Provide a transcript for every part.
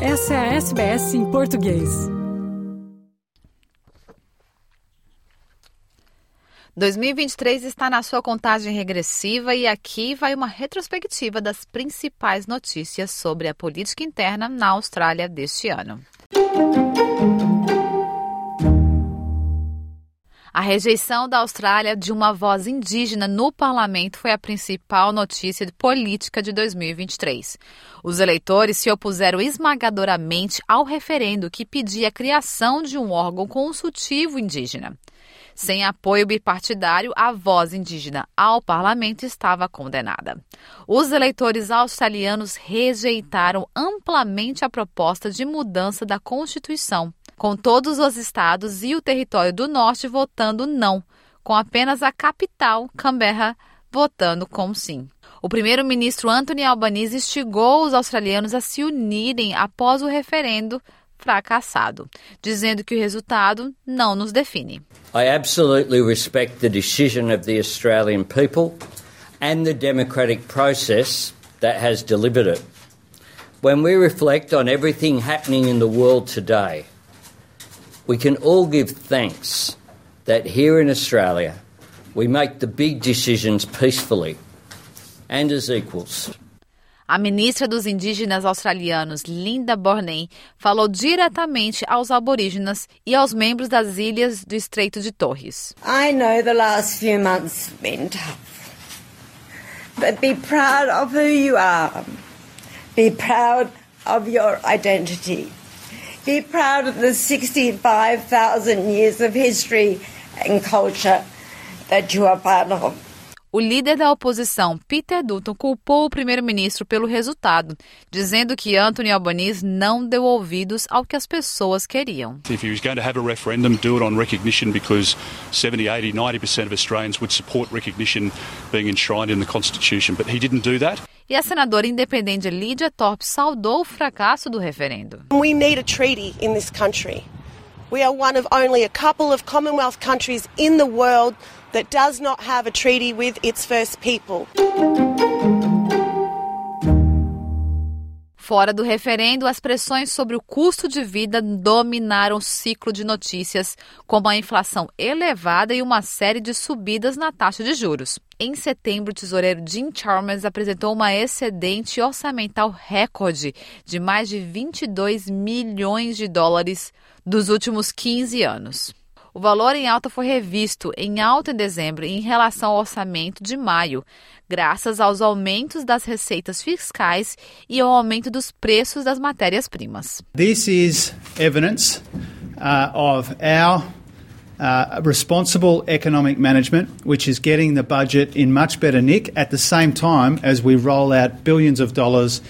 Essa é a SBS em português. 2023 está na sua contagem regressiva e aqui vai uma retrospectiva das principais notícias sobre a política interna na Austrália deste ano. A rejeição da Austrália de uma voz indígena no parlamento foi a principal notícia política de 2023. Os eleitores se opuseram esmagadoramente ao referendo que pedia a criação de um órgão consultivo indígena. Sem apoio bipartidário, a voz indígena ao parlamento estava condenada. Os eleitores australianos rejeitaram amplamente a proposta de mudança da Constituição com todos os estados e o território do norte votando não, com apenas a capital, Canberra, votando com sim. O primeiro-ministro Anthony Albanese instigou os australianos a se unirem após o referendo fracassado, dizendo que o resultado não nos define. I absolutely respect the decision of the Australian people and the democratic process that has delivered it. When we reflect on everything happening in the world today, we can all give thanks that here in Australia we make the big decisions peacefully and as equals. A ministra dos Indígenas Australianos, Linda Borney, falou diretamente aos aborígenas e aos membros das ilhas do Estreito de Torres. I know the last few months have been tough. But be proud of who you are. Be proud of your identity. Be proud of the 65,000 years of history and culture that you are part of. O líder da oposição, Peter Dutton, culpou o primeiro-ministro pelo resultado, dizendo que Anthony Albanese não deu ouvidos ao que as pessoas queriam. If he was going to have a referendum, do it on recognition because 70, 80, 90% of Australians would support recognition being enshrined in the Constitution, but he didn't do that. E a senadora independente Lydia Thorpe saudou o fracasso do referendo. We need a treaty in this country. We are one of only a couple of Commonwealth countries in the world that does not have a treaty with its first people. Fora do referendo, as pressões sobre o custo de vida dominaram o ciclo de notícias, como a inflação elevada e uma série de subidas na taxa de juros. Em setembro, o tesoureiro Jim Chalmers apresentou uma excedente orçamental recorde de mais de 22 milhões de dólares dos últimos 15 anos. O valor em alta foi revisto em alta em dezembro em relação ao orçamento de maio, graças aos aumentos das receitas fiscais e ao aumento dos preços das matérias-primas. This is evidence uh, of our Uh, responsible economic management, which is getting the budget in much better nick at the same time as we roll out billions of dollars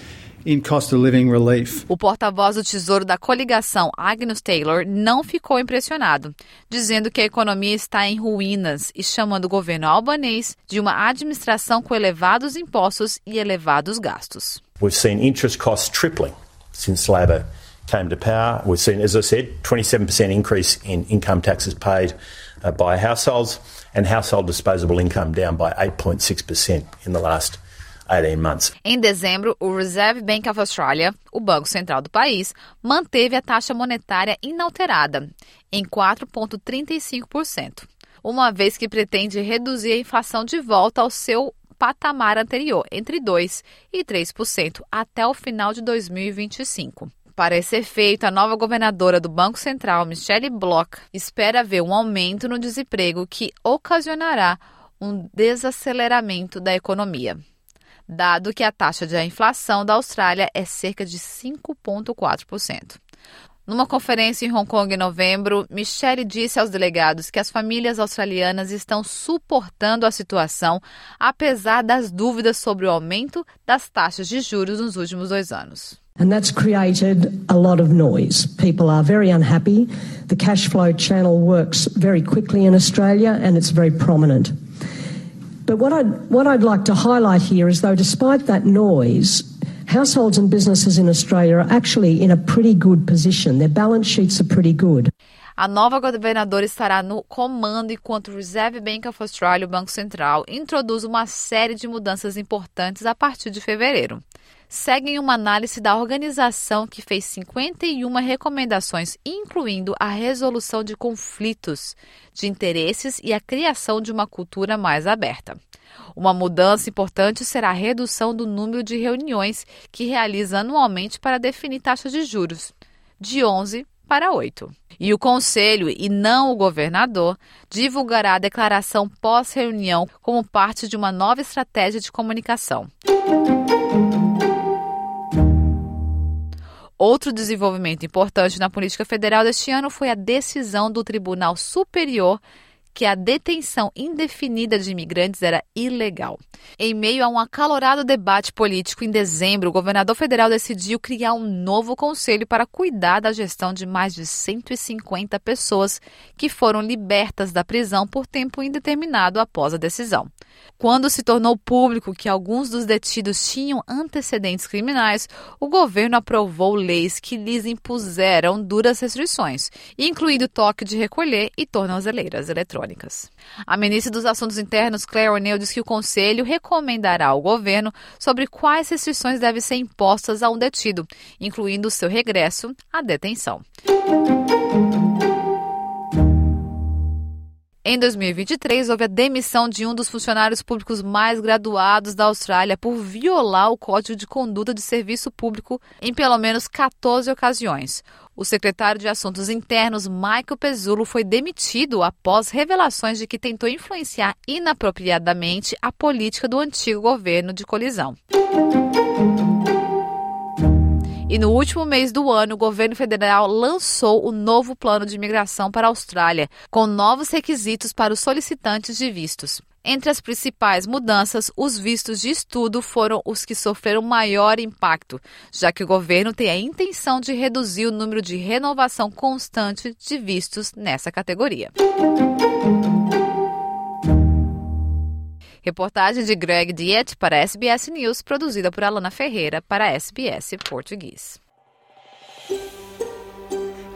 in cost of living relief. O porta-voz do Tesouro da coligação, Agnes Taylor, não ficou impressionado, dizendo que a economia está em ruínas e chamando o governo albanês de uma administração com elevados impostos e elevados gastos. We've seen interest costs tripling since Labor came to power. We've seen, as I said, 27% increase in income taxes paid uh, by households and household disposable income down by 8.6% in the last 18 months. Em dezembro, o Reserve Bank of Australia, o Banco Central do país, manteve a taxa monetária inalterada em 4,35%, uma vez que pretende reduzir a inflação de volta ao seu patamar anterior, entre 2% e 3%, até o final de 2025. Para esse efeito, a nova governadora do Banco Central, Michelle Bloch, espera ver um aumento no desemprego que ocasionará um desaceleramento da economia dado que a taxa de inflação da Austrália é cerca de 5,4%. Numa conferência em Hong Kong em novembro, Michelle disse aos delegados que as famílias australianas estão suportando a situação, apesar das dúvidas sobre o aumento das taxas de juros nos últimos dois anos. And that's created a lot of noise. People are very unhappy. The cash flow channel works very quickly in Australia and it's very prominent. But what I'd, what I'd like to highlight here is though, despite that noise, households and businesses in Australia are actually in a pretty good position. Their balance sheets are pretty good. A nova governadora estará no comando enquanto o Reserve Bank of Australia, o Banco Central, introduz uma série de mudanças importantes a partir de fevereiro. Seguem uma análise da organização que fez 51 recomendações, incluindo a resolução de conflitos de interesses e a criação de uma cultura mais aberta. Uma mudança importante será a redução do número de reuniões que realiza anualmente para definir taxas de juros, de 11 para 8. E o Conselho, e não o governador, divulgará a declaração pós-reunião como parte de uma nova estratégia de comunicação. Outro desenvolvimento importante na política federal deste ano foi a decisão do Tribunal Superior que a detenção indefinida de imigrantes era ilegal. Em meio a um acalorado debate político em dezembro, o governador federal decidiu criar um novo conselho para cuidar da gestão de mais de 150 pessoas que foram libertas da prisão por tempo indeterminado após a decisão. Quando se tornou público que alguns dos detidos tinham antecedentes criminais, o governo aprovou leis que lhes impuseram duras restrições, incluindo toque de recolher e tornozeleiras eletrônicas eletrônicas. A ministra dos Assuntos Internos, Claire O'Neill, diz que o Conselho recomendará ao governo sobre quais restrições devem ser impostas a um detido, incluindo seu regresso à detenção. Em 2023, houve a demissão de um dos funcionários públicos mais graduados da Austrália por violar o Código de Conduta de Serviço Público em pelo menos 14 ocasiões. O secretário de Assuntos Internos, Michael Pezzulo, foi demitido após revelações de que tentou influenciar inapropriadamente a política do antigo governo de colisão. E no último mês do ano, o governo federal lançou o novo plano de imigração para a Austrália, com novos requisitos para os solicitantes de vistos. Entre as principais mudanças, os vistos de estudo foram os que sofreram maior impacto, já que o governo tem a intenção de reduzir o número de renovação constante de vistos nessa categoria. Reportagem de Greg Diet para SBS News, produzida por Alana Ferreira para SBS Português.